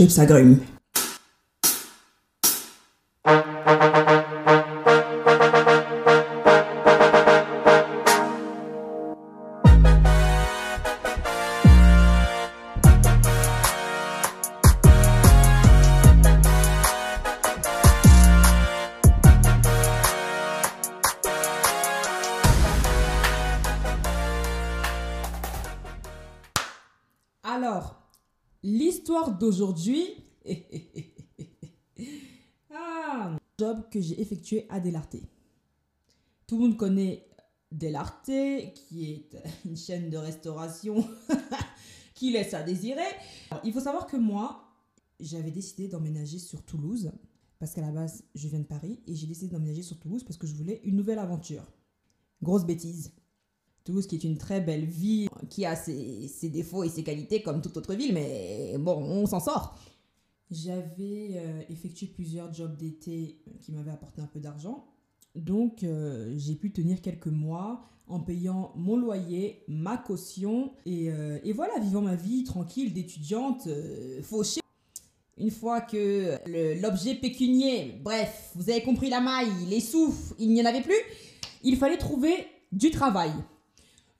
Scheepsagrum. Alors, l'histoire d'aujourd'hui. ah, job que j'ai effectué à Delarté. Tout le monde connaît Delarté, qui est une chaîne de restauration qui laisse à désirer. Il faut savoir que moi, j'avais décidé d'emménager sur Toulouse, parce qu'à la base, je viens de Paris, et j'ai décidé d'emménager sur Toulouse parce que je voulais une nouvelle aventure. Grosse bêtise. Toulouse qui est une très belle ville, qui a ses, ses défauts et ses qualités comme toute autre ville, mais bon, on s'en sort. J'avais euh, effectué plusieurs jobs d'été qui m'avaient apporté un peu d'argent. Donc euh, j'ai pu tenir quelques mois en payant mon loyer, ma caution, et, euh, et voilà, vivant ma vie tranquille d'étudiante euh, fauchée. Une fois que l'objet pécunier, bref, vous avez compris la maille, les sous, il n'y en avait plus, il fallait trouver du travail.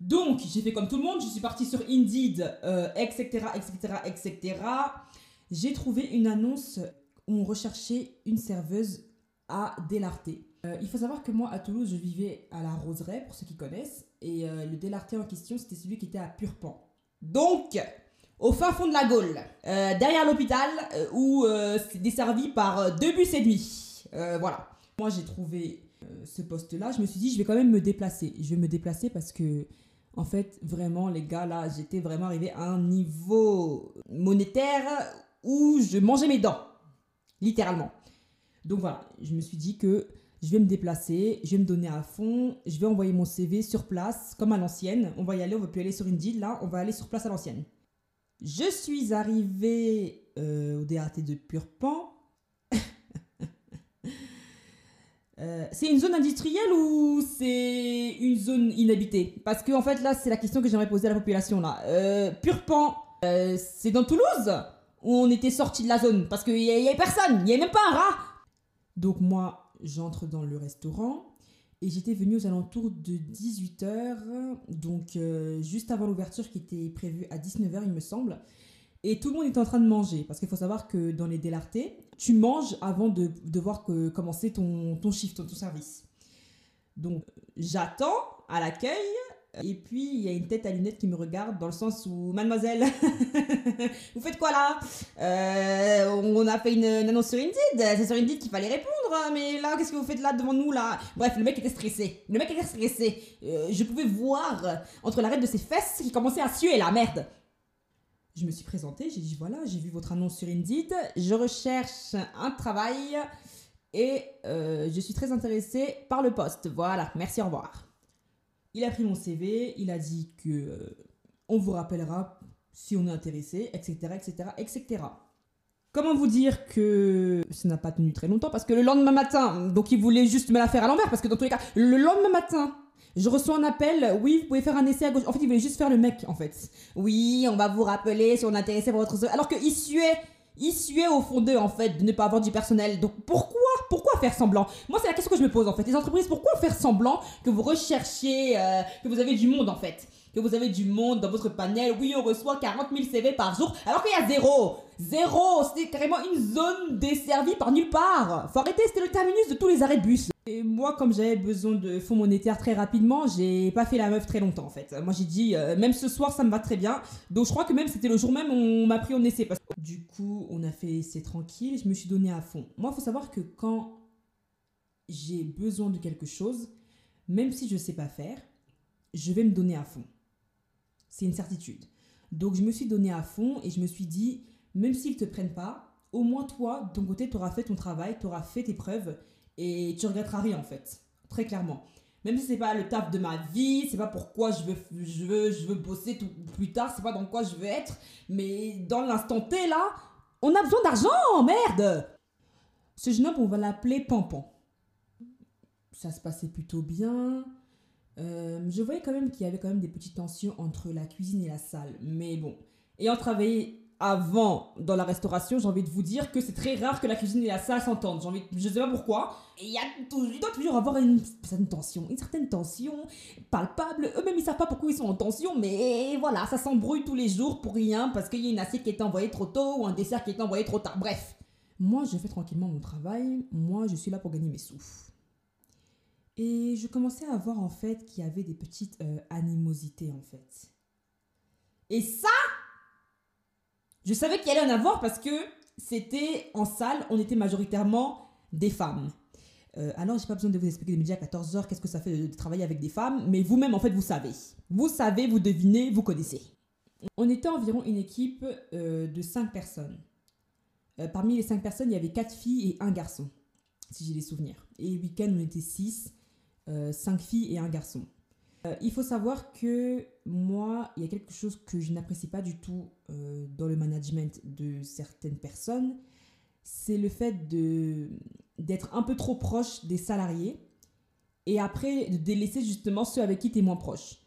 Donc, j'ai fait comme tout le monde, je suis partie sur Indeed, etc., etc., etc. J'ai trouvé une annonce où on recherchait une serveuse à Delarté. Euh, il faut savoir que moi, à Toulouse, je vivais à la Roseraie, pour ceux qui connaissent, et euh, le Delarté en question, c'était celui qui était à Purpan. Donc, au fin fond de la Gaule, euh, derrière l'hôpital, où c'est desservi par deux bus et demi. Voilà. Moi, j'ai trouvé ce poste-là. Je me suis dit, je vais quand même me déplacer. Je vais me déplacer parce que en fait, vraiment, les gars, là, j'étais vraiment arrivé à un niveau monétaire où je mangeais mes dents. Littéralement. Donc voilà, je me suis dit que je vais me déplacer, je vais me donner à fond, je vais envoyer mon CV sur place, comme à l'ancienne. On va y aller, on va plus aller sur Indeed, là, on va aller sur place à l'ancienne. Je suis arrivée euh, au DRT de Purpan. Euh, c'est une zone industrielle ou c'est une zone inhabitée? Parce que en fait là c'est la question que j'aimerais poser à la population là. Euh, Purpan, euh, c'est dans Toulouse où on était sorti de la zone? Parce qu'il y, y avait personne, il n'y avait même pas un rat. Donc moi j'entre dans le restaurant et j'étais venue aux alentours de 18h, donc euh, juste avant l'ouverture qui était prévue à 19h il me semble. Et tout le monde était en train de manger parce qu'il faut savoir que dans les délartés, tu manges avant de devoir que, commencer ton, ton shift, ton, ton service. Donc j'attends à l'accueil et puis il y a une tête à lunettes qui me regarde dans le sens où mademoiselle, vous faites quoi là? Euh, On a fait une, annonce sur Indeed, c'est sur Indeed qu'il fallait répondre, mais là qu'est-ce que vous faites là devant nous là? Bref, le mec était stressé, le mec était stressé. Euh, je pouvais voir entre l'arrêt de ses fesses qui commençait à suer la merde. Je me suis présentée, j'ai dit voilà, j'ai vu votre annonce sur Indeed, je recherche un travail et euh, je suis très intéressée par le poste. Voilà, merci, au revoir. Il a pris mon CV, il a dit que euh, on vous rappellera si on est intéressé, etc., etc., etc. Comment vous dire que ça n'a pas tenu très longtemps? Parce que le lendemain matin, donc il voulait juste me la faire à l'envers parce que dans tous les cas, le lendemain matin, je reçois un appel, oui, vous pouvez faire un essai à gauche. En fait, il voulait juste faire le mec, en fait. Oui, on va vous rappeler si on est intéressé par votre... Alors qu'il suait, il suait au fond d'eux, en fait, de ne pas avoir du personnel. Donc pourquoi Pourquoi faire semblant? Moi, c'est la question que je me pose, en fait. Les entreprises, pourquoi faire semblant que vous recherchez, euh, que vous avez du monde, en fait? Que vous avez du monde dans votre panel. Oui, on reçoit 40 000 CV par jour, alors qu'il y a zéro. Zéro C'était carrément une zone desservie par nulle part. Faut arrêter, c'était le terminus de tous les arrêts de bus. Et moi, comme j'avais besoin de fonds monétaires très rapidement, j'ai pas fait la meuf très longtemps en fait. Moi j'ai dit, euh, même ce soir ça me va très bien. Donc je crois que même c'était le jour même on m'a pris au essai. Parce... Du coup, on a fait c'est tranquille, je me suis donné à fond. Moi, faut savoir que quand j'ai besoin de quelque chose, même si je sais pas faire, je vais me donner à fond. C'est une certitude. Donc je me suis donné à fond et je me suis dit, même s'ils te prennent pas, au moins toi, de ton côté, tu auras fait ton travail, tu auras fait tes preuves et tu regretteras rien en fait. Très clairement. Même si c'est pas le taf de ma vie, c'est pas pourquoi je veux, je veux, je veux bosser tout, plus tard, c'est pas dans quoi je veux être, mais dans l'instant T là, on a besoin d'argent, merde Ce jeune homme, on va l'appeler Pampan. Ça se passait plutôt bien. Euh, je voyais quand même qu'il y avait quand même des petites tensions entre la cuisine et la salle. Mais bon, ayant travaillé avant dans la restauration, j'ai envie de vous dire que c'est très rare que la cuisine et la salle s'entendent. J'ai envie, je sais pas pourquoi. Il y a il doit toujours avoir une certaine tension, une certaine tension palpable. Eux-mêmes ils savent pas pourquoi ils sont en tension, mais voilà, ça s'embrouille tous les jours pour rien parce qu'il y a une assiette qui est envoyée trop tôt ou un dessert qui est envoyé trop tard. Bref, moi je fais tranquillement mon travail. Moi je suis là pour gagner mes sous. Et je commençais à voir en fait qu'il y avait des petites euh, animosités en fait. Et ça, je savais qu'il y allait en avoir parce que c'était en salle, on était majoritairement des femmes. Euh, alors, j'ai pas besoin de vous expliquer les médias à 14h, qu'est-ce que ça fait de, travailler avec des femmes, mais vous-même, en fait, vous savez. Vous savez, vous devinez, vous connaissez. On était environ une équipe euh, de 5 personnes. Euh, parmi les 5 personnes, il y avait 4 filles et un garçon, si j'ai les souvenirs. Et week-end, on était 6, 5 filles et un garçon. Euh, il faut savoir que moi, il y a quelque chose que je n'apprécie pas du tout euh, dans le management de certaines personnes, c'est le fait d'être un peu trop proche des salariés et après de délaisser justement ceux avec qui tu es moins proche.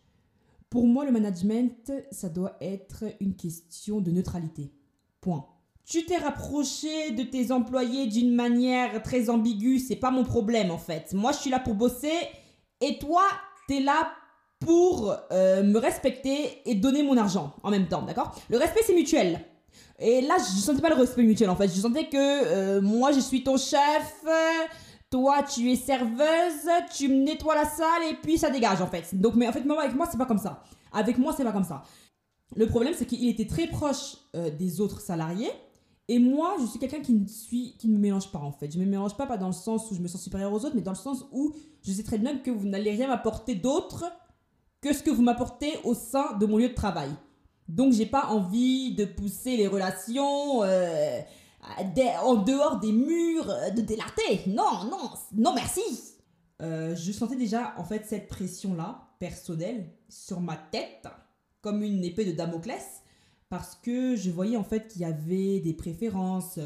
Pour moi, le management, ça doit être une question de neutralité. Point. Tu t'es rapproché de tes employés d'une manière très ambiguë, c'est pas mon problème en fait. Moi, je suis là pour bosser et toi, tu es là pour euh, me respecter et donner mon argent en même temps, d'accord? Le respect, c'est mutuel. Et là, je sentais pas le respect mutuel en fait. Je sentais que euh, moi, je suis ton chef, toi, tu es serveuse, tu me nettoies la salle et puis ça dégage en fait. Donc, mais en fait, moi, avec moi, c'est pas comme ça. Avec moi, c'est pas comme ça. Le problème, c'est qu'il était très proche euh, des autres salariés. Et moi, je suis quelqu'un qui ne suis, qui ne me mélange pas en fait. Je me mélange pas, pas dans le sens où je me sens supérieur aux autres, mais dans le sens où je sais très bien que vous n'allez rien m'apporter d'autre que ce que vous m'apportez au sein de mon lieu de travail. Donc j'ai pas envie de pousser les relations euh, en dehors des murs euh, de délarter. Non, non, non merci. Euh, je sentais déjà en fait cette pression là personnelle sur ma tête comme une épée de Damoclès parce que je voyais en fait qu'il y avait des préférences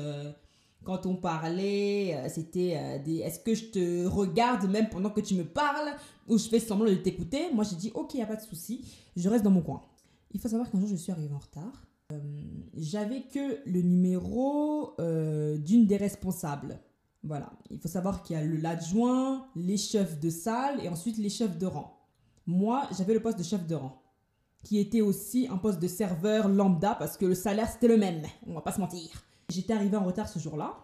quand on parlait, euh, c'était euh, des est-ce que je te regarde même pendant que tu me parles ou je fais semblant de t'écouter? Moi j'ai dit ok, il a pas de souci, je reste dans mon coin. Il faut savoir qu'un jour je suis arrivée en retard. Euh, j'avais que le numéro d'une des responsables. Voilà, il faut savoir qu'il y a l'adjoint, les chefs de salle et ensuite les chefs de rang. Moi, j'avais le poste de chef de rang, qui était aussi un poste de serveur lambda parce que le salaire c'était le même, on va pas se mentir. J'étais arrivée en retard ce jour-là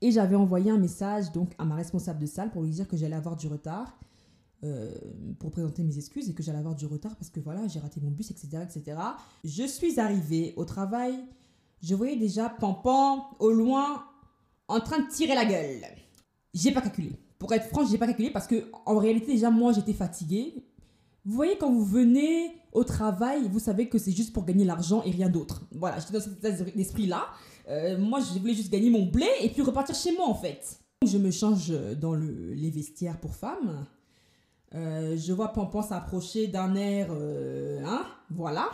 et j'avais envoyé un message donc à ma responsable de salle pour lui dire que j'allais avoir du retard. Euh, pour présenter mes excuses et que j'allais avoir du retard parce que voilà, j'ai raté mon bus, etc., etc. Je suis arrivée au travail, je voyais déjà Pampan au loin en train de tirer la gueule. J'ai pas calculé. Pour être franche, j'ai pas calculé parce que en réalité déjà moi j'étais fatiguée. Vous voyez quand vous venez au travail, vous savez que c'est juste pour gagner l'argent et rien d'autre. Voilà, j'étais dans cet état d'esprit là. Euh, moi, je voulais juste gagner mon blé et puis repartir chez moi, en fait. Je me change dans le, les vestiaires pour femmes. Euh, je vois Pampan s'approcher d'un air... Euh, hein Voilà.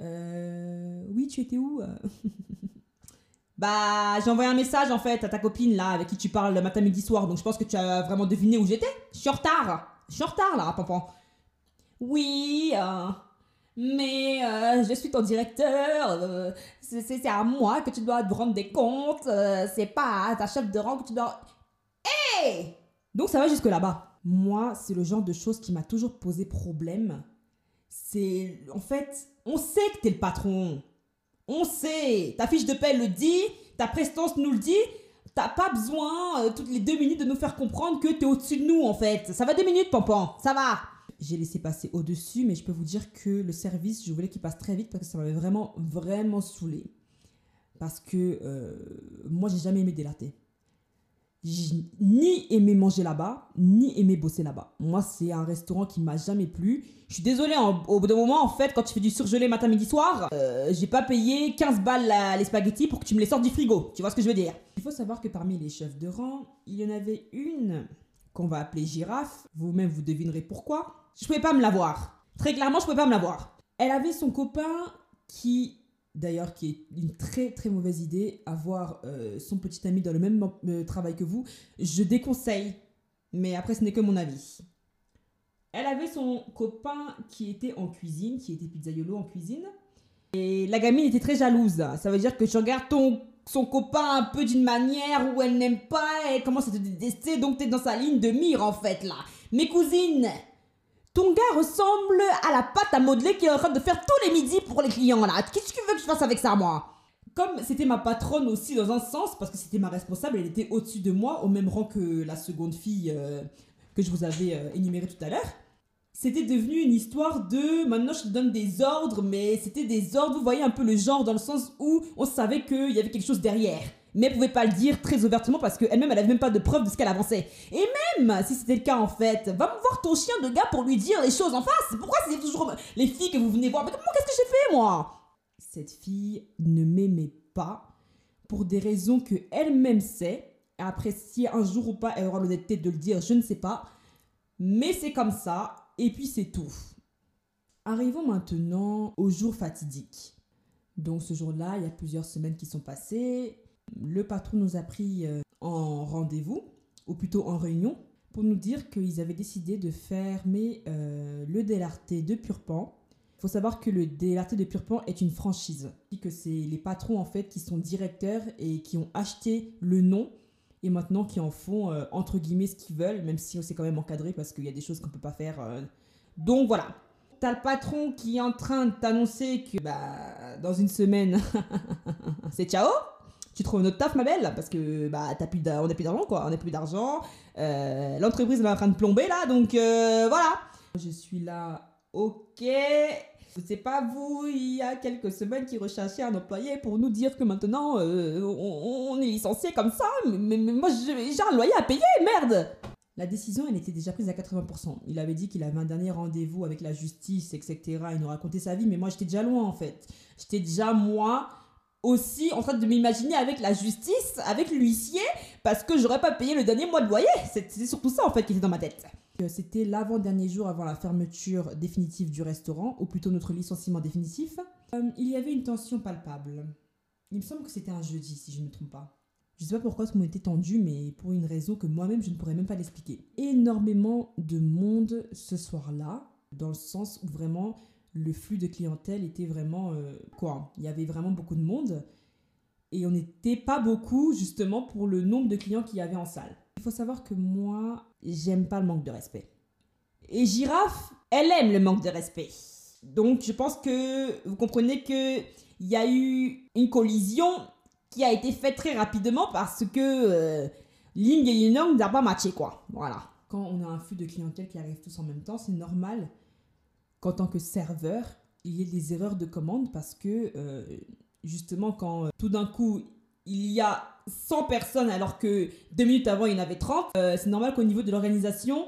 oui, tu étais où Bah, j'ai envoyé un message, en fait, à ta copine, là, avec qui tu parles le matin, midi, soir. Donc, je pense que tu as vraiment deviné où j'étais. Je suis en retard. Je suis en retard, là, Pampan. Oui, mais euh, je suis ton directeur, euh, c'est à moi que tu dois te rendre des comptes, euh, c'est pas à ta chef de rang que tu dois... Hé Donc ça va jusque là-bas. Moi, c'est le genre de choses qui m'a toujours posé problème. C'est... En fait, on sait que t'es le patron. On sait. Ta fiche de paie le dit, ta prestance nous le dit. T'as pas besoin, toutes les deux minutes, de nous faire comprendre que t'es au-dessus de nous, en fait. Ça va deux minutes, Pampan? Ça va j'ai laissé passer au-dessus, mais je peux vous dire que le service, je voulais qu'il passe très vite parce que ça m'avait vraiment, vraiment saoulé. Parce que euh, moi, j'ai jamais aimé délater. J'ai ni aimé manger là-bas, ni aimé bosser là-bas. Moi, c'est un restaurant qui m'a jamais plu. Je suis désolée, au bout d'un moment, en fait, quand tu fais du surgelé matin, midi, soir, euh, j'ai pas payé 15 balles les spaghettis pour que tu me les sortes du frigo. Tu vois ce que je veux dire? Il faut savoir que parmi les chefs de rang, il y en avait une qu'on va appeler girafe. Vous-même, vous devinerez pourquoi. Je pouvais pas me l'avoir. Très clairement, je pouvais pas me l'avoir. Elle avait son copain qui, d'ailleurs, qui est une très très mauvaise idée, avoir euh, son petit ami dans le même euh, travail que vous. Je déconseille, mais après, ce n'est que mon avis. Elle avait son copain qui était en cuisine, qui était pizzaiolo en cuisine. Et la gamine était très jalouse. Ça veut dire que tu regardes ton, son copain un peu d'une manière où elle n'aime pas, elle commence à te détester, donc t'es dans sa ligne de mire en fait là. Mes cousines, ton gars ressemble à la pâte à modeler qui est en train de faire tous les midis pour les clients là. Qu'est-ce que tu veux que je fasse avec ça moi? Comme c'était ma patronne aussi dans un sens, parce que c'était ma responsable, elle était au-dessus de moi, au même rang que la seconde fille euh, que je vous avais euh, énumérée tout à l'heure. C'était devenu une histoire de maintenant je te donne des ordres, mais c'était des ordres, vous voyez un peu le genre dans le sens où on savait qu'il y avait quelque chose derrière. Mais elle pouvait pas le dire très ouvertement parce qu'elle-même elle avait même pas de preuve de ce qu'elle avançait. Et même si c'était le cas en fait, va me voir ton chien de gars pour lui dire les choses en face. Pourquoi c'est toujours les filles que vous venez voir? Mais comment qu'est-ce que j'ai fait moi? Cette fille ne m'aimait pas pour des raisons que elle-même sait. Après, si un jour ou pas elle aura l'honnêteté de le dire, je ne sais pas. Mais c'est comme ça, et puis c'est tout. Arrivons maintenant au jour fatidique. Donc ce jour-là, il y a plusieurs semaines qui sont passées. Le patron nous a pris euh, en rendez-vous, ou plutôt en réunion, pour nous dire qu'ils avaient décidé de fermer euh, le DLRT de Purpan il faut savoir que le DLRT de Purpan est une franchise. Que c'est les patrons en fait qui sont directeurs et qui ont acheté le nom et maintenant qui en font euh, entre guillemets ce qu'ils veulent, même si on s'est quand même encadré parce qu'il y a des choses qu'on peut pas faire. Euh. Donc voilà. T'as le patron qui est en train de t'annoncer que bah dans une semaine c'est ciao. Tu trouves notre taf ma belle parce que bah t'as plus on n'a plus d'argent quoi, on n'a plus d'argent. Euh, l'entreprise est en train de plomber là donc voilà. Je suis là Ok. C'est pas vous, il y a quelques semaines, qui recherchait un employé pour nous dire que maintenant euh, on, est licencié comme ça. Mais, moi j'ai un loyer à payer, merde La décision, elle était déjà prise à 80%. Il avait dit qu'il avait un dernier rendez-vous avec la justice, etc. Il nous racontait sa vie, mais moi j'étais déjà loin en fait. J'étais déjà moi aussi en train de m'imaginer avec la justice, avec l'huissier, parce que j'aurais pas payé le dernier mois de loyer. C'était surtout ça en fait qui était dans ma tête. C'était l'avant-dernier jour avant la fermeture définitive du restaurant, ou plutôt notre licenciement définitif. Euh, il y avait une tension palpable. Il me semble que c'était un jeudi, si je ne me trompe pas. Je ne sais pas pourquoi ce mot était tendu, mais pour une raison que moi-même je ne pourrais même pas l'expliquer. Énormément de monde ce soir-là, dans le sens où vraiment le flux de clientèle était vraiment euh, quoi Il y avait vraiment beaucoup de monde et on n'était pas beaucoup justement pour le nombre de clients qu'il y avait en salle. Faut savoir que moi, j'aime pas le manque de respect. Et Girafe, elle aime le manque de respect. Donc je pense que vous comprenez que il y a eu une collision qui a été faite très rapidement parce que euh, Ling pas matché quoi. Voilà. Quand on a un flux de clientèle qui arrive tous en même temps, c'est normal qu'en tant que serveur, il y ait des erreurs de commande parce que euh, justement quand euh, tout d'un coup il y a 100 personnes alors que deux minutes avant il y en avait 30, euh, c'est normal qu'au niveau de l'organisation,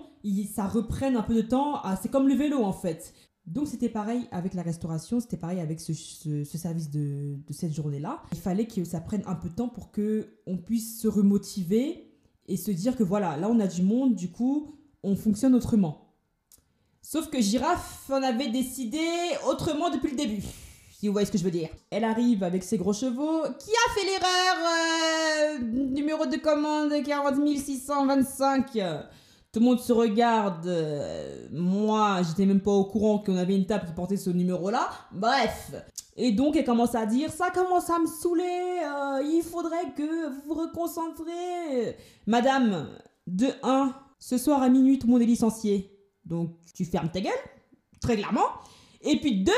ça reprenne un peu de temps. c'est comme le vélo en fait. Donc c'était pareil avec la restauration, c'était pareil avec ce, service de, cette journée-là. Il fallait que ça prenne un peu de temps pour que on puisse se remotiver et se dire que voilà, là on a du monde, du coup on fonctionne autrement. Sauf que Girafe en avait décidé autrement depuis le début si vous voyez ce que je veux dire. Elle arrive avec ses gros chevaux. Qui a fait l'erreur euh, Numéro de commande 40 625. Tout le monde se regarde. Euh, moi, j'étais même pas au courant qu'on avait une table qui portait ce numéro-là. Bref. Et donc, elle commence à dire Ça commence à me saouler. Euh, il faudrait que vous vous reconcentrez. Madame, de 1, ce soir à minuit, tout le monde est licencié. Donc, tu fermes ta gueule, très clairement. Et puis, deux,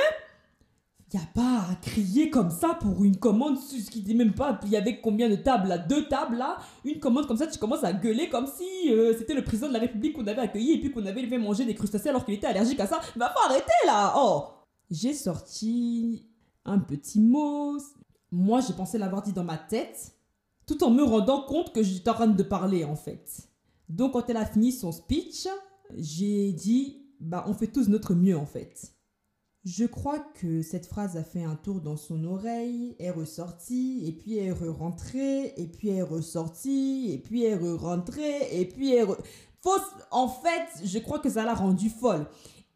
y a pas à crier comme ça pour une commande, qui dit même pas, il y avait combien de tables là? Deux tables là? Une commande comme ça, tu commences à gueuler comme si euh, c'était le président de la République qu'on avait accueilli et puis qu'on avait fait manger des crustacés alors qu'il était allergique à ça. Va pas arrêter là Oh J'ai sorti un petit mot. Moi, j'ai pensé l'avoir dit dans ma tête, tout en me rendant compte que j'étais en train de parler en fait. Donc, quand elle a fini son speech, j'ai dit, bah, on fait tous notre mieux en fait. Je crois que cette phrase a fait un tour dans son oreille, est ressortie, et puis est re-rentrée, et puis est ressortie, et puis est re-rentrée, et puis est re... Fausse, en fait, je crois que ça l'a rendue folle.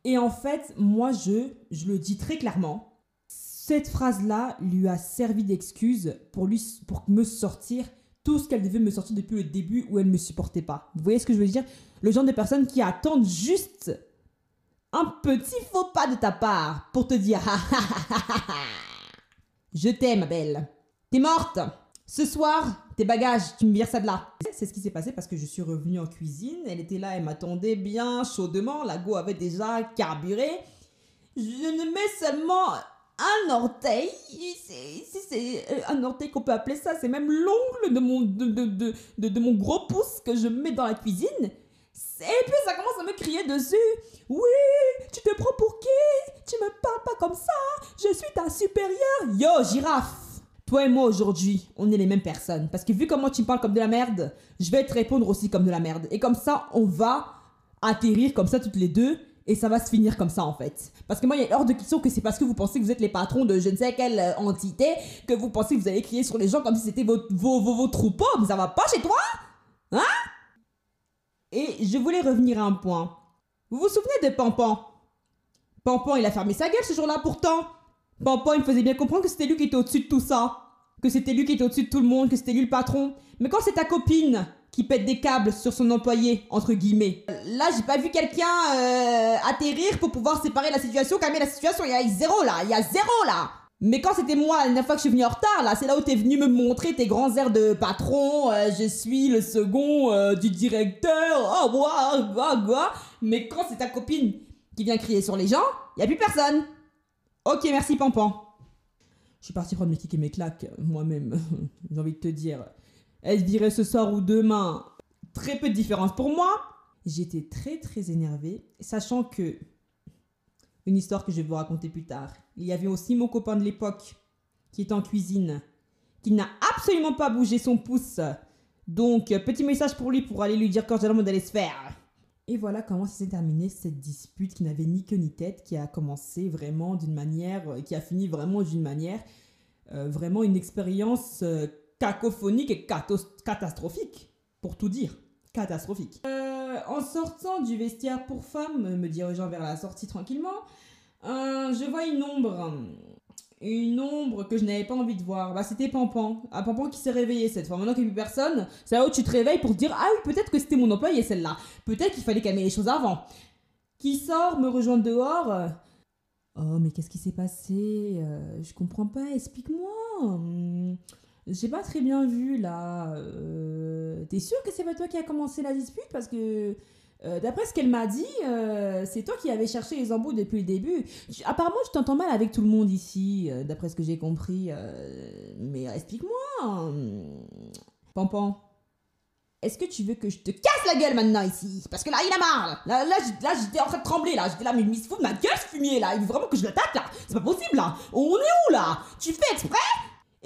Et en fait, moi, je, je le dis très clairement, cette phrase-là lui a servi d'excuse pour, lui, pour me sortir tout ce qu'elle devait me sortir depuis le début où elle ne me supportait pas. Vous voyez ce que je veux dire? Le genre de personnes qui attendent juste un petit faux pas de ta part pour te dire Je t'aime, ma belle. T'es morte. Ce soir, tes bagages, tu me vires ça de là. C'est ce qui s'est passé parce que je suis revenue en cuisine. Elle était là, elle m'attendait bien chaudement. La go avait déjà carburé. Je ne mets seulement un orteil. C'est euh, un orteil qu'on peut appeler ça. C'est même l'ongle de mon, de, de, de, de, mon gros pouce que je mets dans la cuisine. Et puis ça commence à me crier dessus. Oui, tu te prends pour qui? Tu me parles pas comme ça. Je suis ta supérieure. Yo, girafe. Toi et moi aujourd'hui, on est les mêmes personnes. Parce que vu comment tu me parles comme de la merde, je vais te répondre aussi comme de la merde. Et comme ça, on va atterrir comme ça toutes les deux. Et ça va se finir comme ça en fait. Parce que moi, il a hors de question que c'est parce que vous pensez que vous êtes les patrons de je ne sais quelle euh, entité que vous pensez que vous allez crier sur les gens comme si c'était vos, vos, vos, troupeaux. Mais ça va pas chez toi Hein? Et je voulais revenir à un point. Vous vous souvenez de Pampan? Pampan, il a fermé sa gueule ce jour-là pourtant. Pampan, il me faisait bien comprendre que c'était lui qui était au-dessus de tout ça. Que c'était lui qui était au-dessus de tout le monde, que c'était lui le patron. Mais quand c'est ta copine qui pète des câbles sur son employé, entre guillemets. Là, j'ai pas vu quelqu'un euh, atterrir pour pouvoir séparer la situation, calmer la situation. Il y a zéro là, il y a zéro là. Mais quand c'était moi, la dernière fois que je suis venue en retard, là, c'est là où t'es venu me montrer tes grands airs de patron. Euh, je suis le second euh, du directeur. Oh, quoi, quoi, quoi. Mais quand c'est ta copine qui vient crier sur les gens, y a plus personne. Ok, merci Pampan. Je suis parti prendre mes tickets et mes claques, moi-même. J'ai envie de te dire. Elle dirait ce soir ou demain. Très peu de différence pour moi. J'étais très très énervée, sachant que. Une histoire que je vais vous raconter plus tard. Il y avait aussi mon copain de l'époque, qui est en cuisine, qui n'a absolument pas bougé son pouce. Donc, petit message pour lui pour aller lui dire j'ai d'aller se faire. Et voilà comment s'est terminée cette dispute qui n'avait ni queue ni tête, qui a commencé vraiment d'une manière, euh, qui a fini vraiment d'une manière, euh, vraiment une expérience euh, cacophonique et catastrophique, pour tout dire, catastrophique. En sortant du vestiaire pour femmes, me dirigeant vers la sortie tranquillement, je vois une ombre une ombre que je n'avais pas envie de voir. Bah, c'était Pampan. Un Pampan qui s'est réveillé cette fois. Maintenant qu'il n'y a plus personne, c'est là où tu te réveilles pour te dire Ah oui, peut-être que c'était mon employé celle-là. Peut-être qu'il fallait calmer les choses avant. Qui sort, me rejoindre dehors. Oh, mais qu'est-ce qui s'est passé? Euh, Je comprends pas, explique-moi. J'ai pas très bien vu là. Euh, t'es sûr que c'est pas toi qui a commencé la dispute? Parce que euh, d'après ce qu'elle m'a dit, euh, c'est toi qui avais cherché les embouts depuis le début. apparemment, je t'entends mal avec tout le monde ici, d'après ce que j'ai compris. mais explique-moi. Pampan, est-ce que tu veux que je te casse la gueule maintenant ici? Parce que là, il a marre. Là, là, j'étais en train de trembler. Là, j'étais là, mais il se fout de ma gueule ce fumier là. Il veut vraiment que je l'attaque là. C'est pas possible là. On est où là? Tu fais exprès?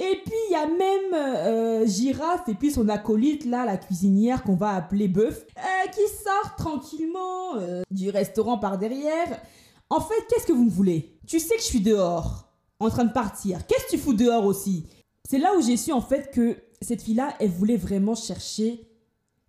Et puis il y a même euh, Girafe et puis son acolyte là, la cuisinière qu'on va appeler Bœuf, euh, qui sort tranquillement euh, du restaurant par derrière. En fait, qu'est-ce que vous me voulez? Tu sais que je suis dehors, en train de partir. Qu'est-ce que tu fous dehors aussi? C'est là où j'ai su en fait que cette fille-là, elle voulait vraiment chercher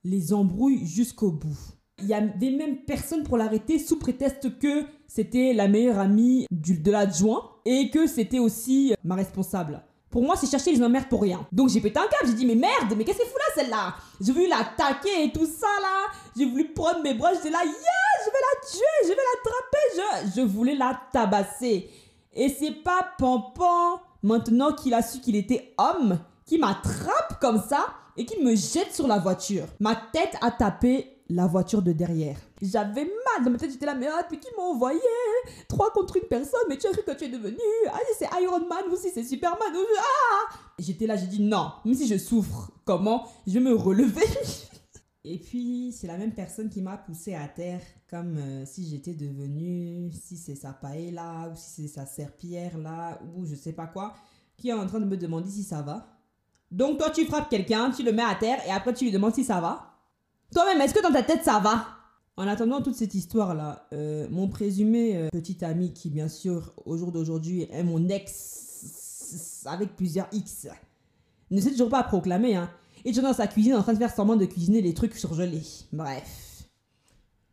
les embrouilles jusqu'au bout. Il y avait même personne pour l'arrêter sous prétexte que c'était la meilleure amie du, de l'adjoint et que c'était aussi ma responsable. Pour moi, c'est chercher les emmerdes pour rien. Donc j'ai pété un câble, j'ai dit mais merde, mais qu'est-ce qu'elle fout là celle-là? J'ai voulu l'attaquer et tout ça là. J'ai voulu prendre mes bras, j'étais là, yeah, je vais la tuer, je vais l'attraper, je... je voulais la tabasser. Et c'est pas Pampan, maintenant qu'il a su qu'il était homme, qui m'attrape comme ça et qui me jette sur la voiture. Ma tête a tapé la voiture de derrière. J'avais mal dans ma tête, j'étais là, mais ah, qui m'a envoyé? Trois contre une personne, mais tu as cru que tu es devenu? Ah, c'est Iron Man aussi, c'est Superman. Ah J'étais là, j'ai dit non, même si je souffre, comment Je vais me relever? Et puis, c'est la même personne qui m'a poussé à terre, comme euh, si j'étais devenue, si c'est sa paella, ou si c'est sa serpillère là, ou je sais pas quoi, qui est en train de me demander si ça va. Donc, toi, tu frappes quelqu'un, tu le mets à terre, et après, tu lui demandes si ça va. Toi-même, est-ce que dans ta tête ça va? En attendant toute cette histoire-là, euh, mon présumé euh, petit ami, qui bien sûr au jour d'aujourd'hui est mon ex avec plusieurs X, ne s'est toujours pas proclamé, hein. Et toujours dans sa cuisine en train de faire semblant de cuisiner des trucs surgelés. Bref.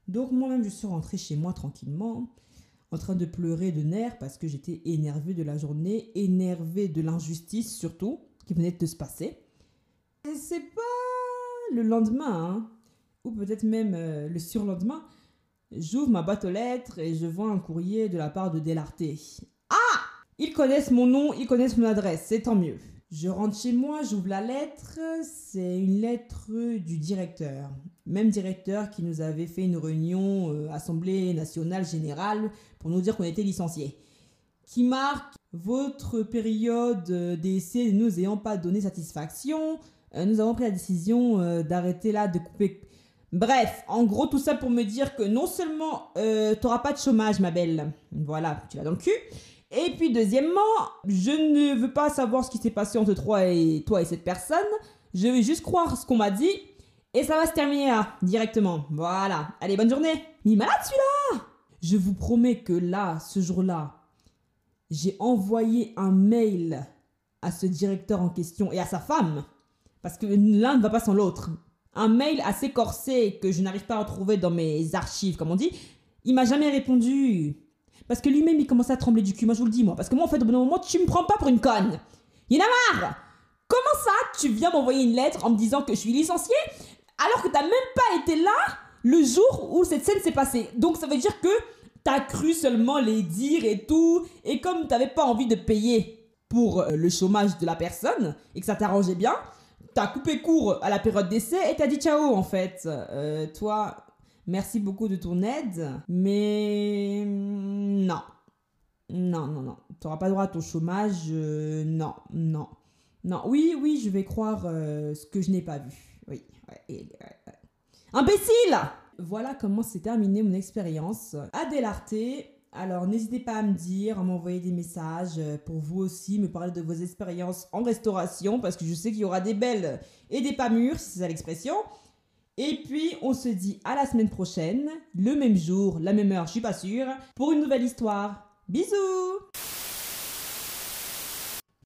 Donc moi-même, je suis rentrée chez moi tranquillement, en train de pleurer de nerfs parce que j'étais énervée de la journée, énervée de l'injustice surtout, qui venait de se passer. Et c'est pas le lendemain, hein peut-être même euh, le surlendemain, j'ouvre ma boîte aux lettres et je vois un courrier de la part de Delarté. Ah Ils connaissent mon nom, ils connaissent mon adresse, c'est tant mieux. Je rentre chez moi, j'ouvre la lettre, c'est une lettre du directeur. Même directeur qui nous avait fait une réunion euh, Assemblée nationale générale pour nous dire qu'on était licenciés. Qui marque votre période d'essai ne nous ayant pas donné satisfaction, euh, nous avons pris la décision d'arrêter là, de couper. Bref, en gros, tout ça pour me dire que non seulement euh, t'auras pas de chômage, ma belle, voilà, tu l'as dans le cul. Et puis deuxièmement, je ne veux pas savoir ce qui s'est passé entre toi et toi et cette personne. Je vais juste croire ce qu'on m'a dit et ça va se terminer là, directement. Voilà. Allez, bonne journée. Mais malade celui-là Je vous promets que là, ce jour-là, j'ai envoyé un mail à ce directeur en question et à sa femme parce que l'un ne va pas sans l'autre. Un mail assez corsé que je n'arrive pas à retrouver dans mes archives, comme on dit, il m'a jamais répondu. Parce que lui-même, il commençait à trembler du cul, moi je vous le dis, moi. Parce que moi, en fait, au bout d'un moment, tu me prends pas pour une conne. Il a marre Comment ça, tu viens m'envoyer une lettre en me disant que je suis licenciée alors que t'as même pas été là le jour où cette scène s'est passée? Donc ça veut dire que t'as cru seulement les dire et tout, et comme t'avais pas envie de payer pour euh, le chômage de la personne, et que ça t'arrangeait bien, t'as coupé court à la période d'essai et t'as dit ciao en fait. Euh, toi, merci beaucoup de ton aide, mais non. Non, non, non. T'auras pas droit à ton chômage. euh, non, non. Non, oui, oui, je vais croire euh, ce que je n'ai pas vu. Oui. ouais, ouais. Imbécile Voilà comment s'est terminée mon expérience à. Alors n'hésitez pas à me dire, à m'envoyer des messages euh, pour vous aussi, me parler de vos expériences en restauration, parce que je sais qu'il y aura des belles et des pas mûres, si c'est ça l'expression. Et puis on se dit à la semaine prochaine, le même jour, la même heure, je suis pas sûre, pour une nouvelle histoire. Bisous